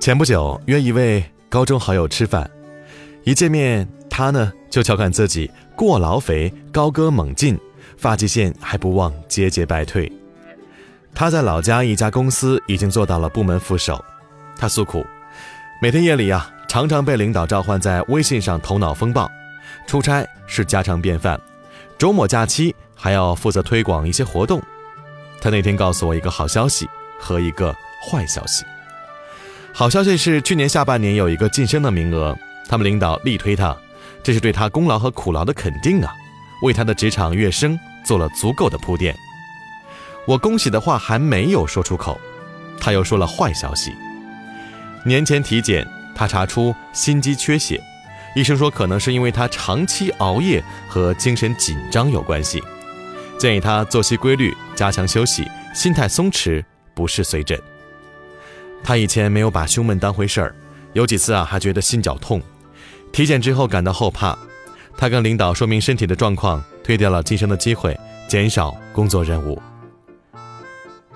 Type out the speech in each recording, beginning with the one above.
前不久约一位高中好友吃饭，一见面他呢就调侃自己过劳肥、高歌猛进，发际线还不忘节节败退。他在老家一家公司已经做到了部门副手，他诉苦，每天夜里啊常常被领导召唤在微信上头脑风暴，出差是家常便饭，周末假期还要负责推广一些活动。他那天告诉我一个好消息和一个坏消息。好消息是，去年下半年有一个晋升的名额，他们领导力推他，这是对他功劳和苦劳的肯定啊，为他的职场跃升做了足够的铺垫。我恭喜的话还没有说出口，他又说了坏消息。年前体检，他查出心肌缺血，医生说可能是因为他长期熬夜和精神紧张有关系，建议他作息规律，加强休息，心态松弛，不适随诊。他以前没有把胸闷当回事儿，有几次啊还觉得心绞痛，体检之后感到后怕。他跟领导说明身体的状况，推掉了晋升的机会，减少工作任务。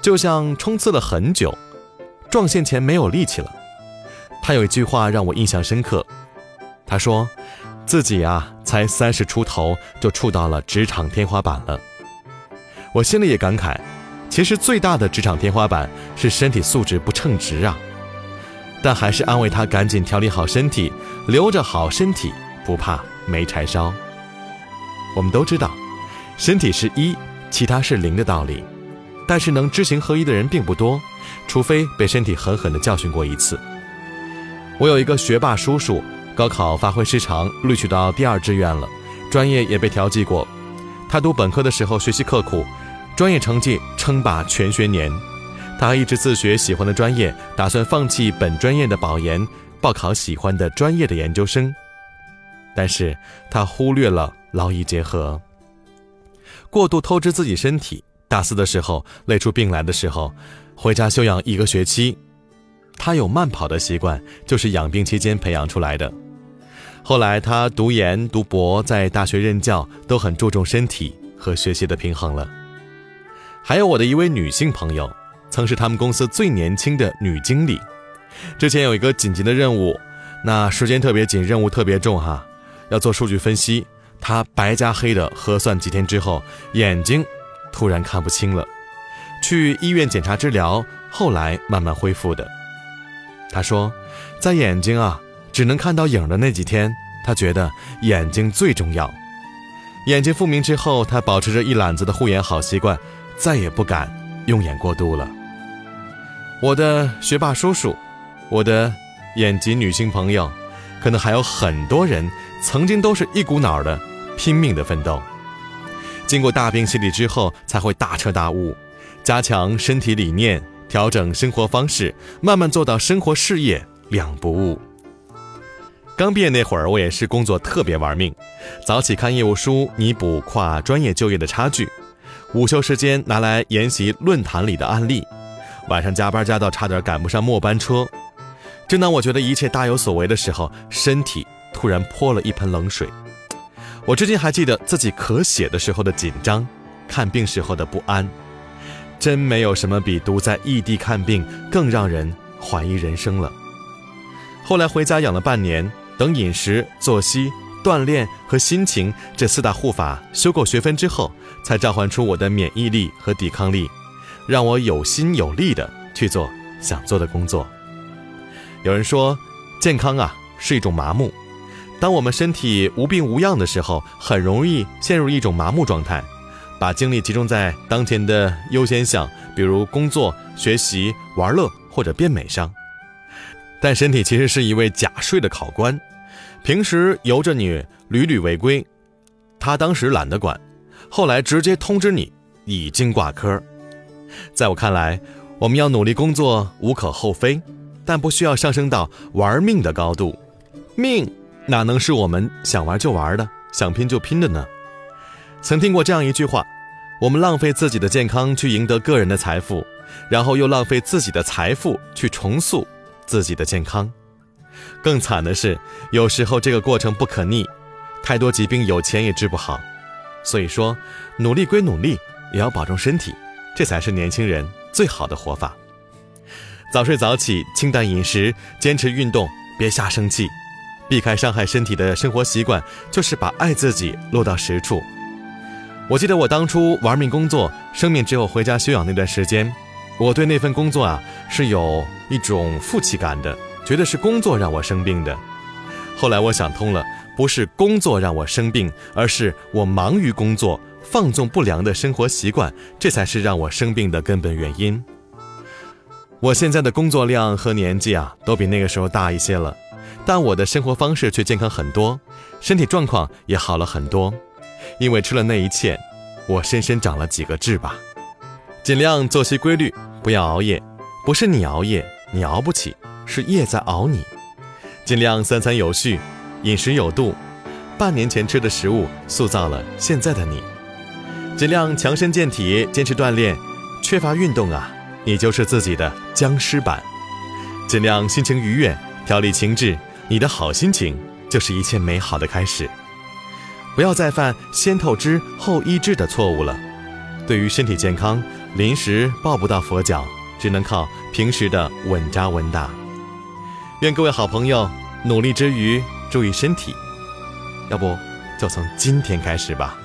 就像冲刺了很久，撞线前没有力气了。他有一句话让我印象深刻，他说自己啊才三十出头就触到了职场天花板了。我心里也感慨。其实最大的职场天花板是身体素质不称职啊，但还是安慰他赶紧调理好身体，留着好身体，不怕没柴烧。我们都知道，身体是一，其他是零的道理，但是能知行合一的人并不多，除非被身体狠狠地教训过一次。我有一个学霸叔叔，高考发挥失常，录取到第二志愿了，专业也被调剂过。他读本科的时候学习刻苦。专业成绩称霸全学年，他一直自学喜欢的专业，打算放弃本专业的保研，报考喜欢的专业的研究生。但是他忽略了劳逸结合，过度透支自己身体。大四的时候累出病来的时候，回家休养一个学期。他有慢跑的习惯，就是养病期间培养出来的。后来他读研读博，在大学任教，都很注重身体和学习的平衡了。还有我的一位女性朋友，曾是他们公司最年轻的女经理。之前有一个紧急的任务，那时间特别紧，任务特别重哈，要做数据分析。她白加黑的核算几天之后，眼睛突然看不清了，去医院检查治疗，后来慢慢恢复的。她说，在眼睛啊只能看到影的那几天，她觉得眼睛最重要。眼睛复明之后，她保持着一揽子的护眼好习惯。再也不敢用眼过度了。我的学霸叔叔，我的眼疾女性朋友，可能还有很多人曾经都是一股脑的拼命的奋斗，经过大病洗礼之后，才会大彻大悟，加强身体理念，调整生活方式，慢慢做到生活事业两不误。刚毕业那会儿，我也是工作特别玩命，早起看业务书，弥补跨专业就业的差距。午休时间拿来研习论坛里的案例，晚上加班加到差点赶不上末班车。正当我觉得一切大有所为的时候，身体突然泼了一盆冷水。我至今还记得自己咳血的时候的紧张，看病时候的不安。真没有什么比独在异地看病更让人怀疑人生了。后来回家养了半年，等饮食、作息。锻炼和心情这四大护法修够学分之后，才召唤出我的免疫力和抵抗力，让我有心有力的去做想做的工作。有人说，健康啊是一种麻木。当我们身体无病无恙的时候，很容易陷入一种麻木状态，把精力集中在当前的优先项，比如工作、学习、玩乐或者变美上。但身体其实是一位假睡的考官。平时由着你屡屡违规，他当时懒得管，后来直接通知你已经挂科。在我看来，我们要努力工作无可厚非，但不需要上升到玩命的高度。命哪能是我们想玩就玩的，想拼就拼的呢？曾听过这样一句话：我们浪费自己的健康去赢得个人的财富，然后又浪费自己的财富去重塑自己的健康。更惨的是，有时候这个过程不可逆，太多疾病有钱也治不好。所以说，努力归努力，也要保重身体，这才是年轻人最好的活法。早睡早起，清淡饮食，坚持运动，别瞎生气，避开伤害身体的生活习惯，就是把爱自己落到实处。我记得我当初玩命工作，生命只有回家休养那段时间，我对那份工作啊是有一种负气感的，觉得是工作让我生病的。后来我想通了，不是工作让我生病，而是我忙于工作，放纵不良的生活习惯，这才是让我生病的根本原因。我现在的工作量和年纪啊，都比那个时候大一些了，但我的生活方式却健康很多，身体状况也好了很多。因为吃了那一切，我深深长了几个痣吧。尽量作息规律，不要熬夜。不是你熬夜，你熬不起，是夜在熬你。尽量三餐有序，饮食有度。半年前吃的食物塑造了现在的你。尽量强身健体，坚持锻炼。缺乏运动啊。你就是自己的僵尸版，尽量心情愉悦，调理情志。你的好心情就是一切美好的开始。不要再犯先透支后医治的错误了。对于身体健康，临时抱不到佛脚，只能靠平时的稳扎稳打。愿各位好朋友努力之余注意身体。要不，就从今天开始吧。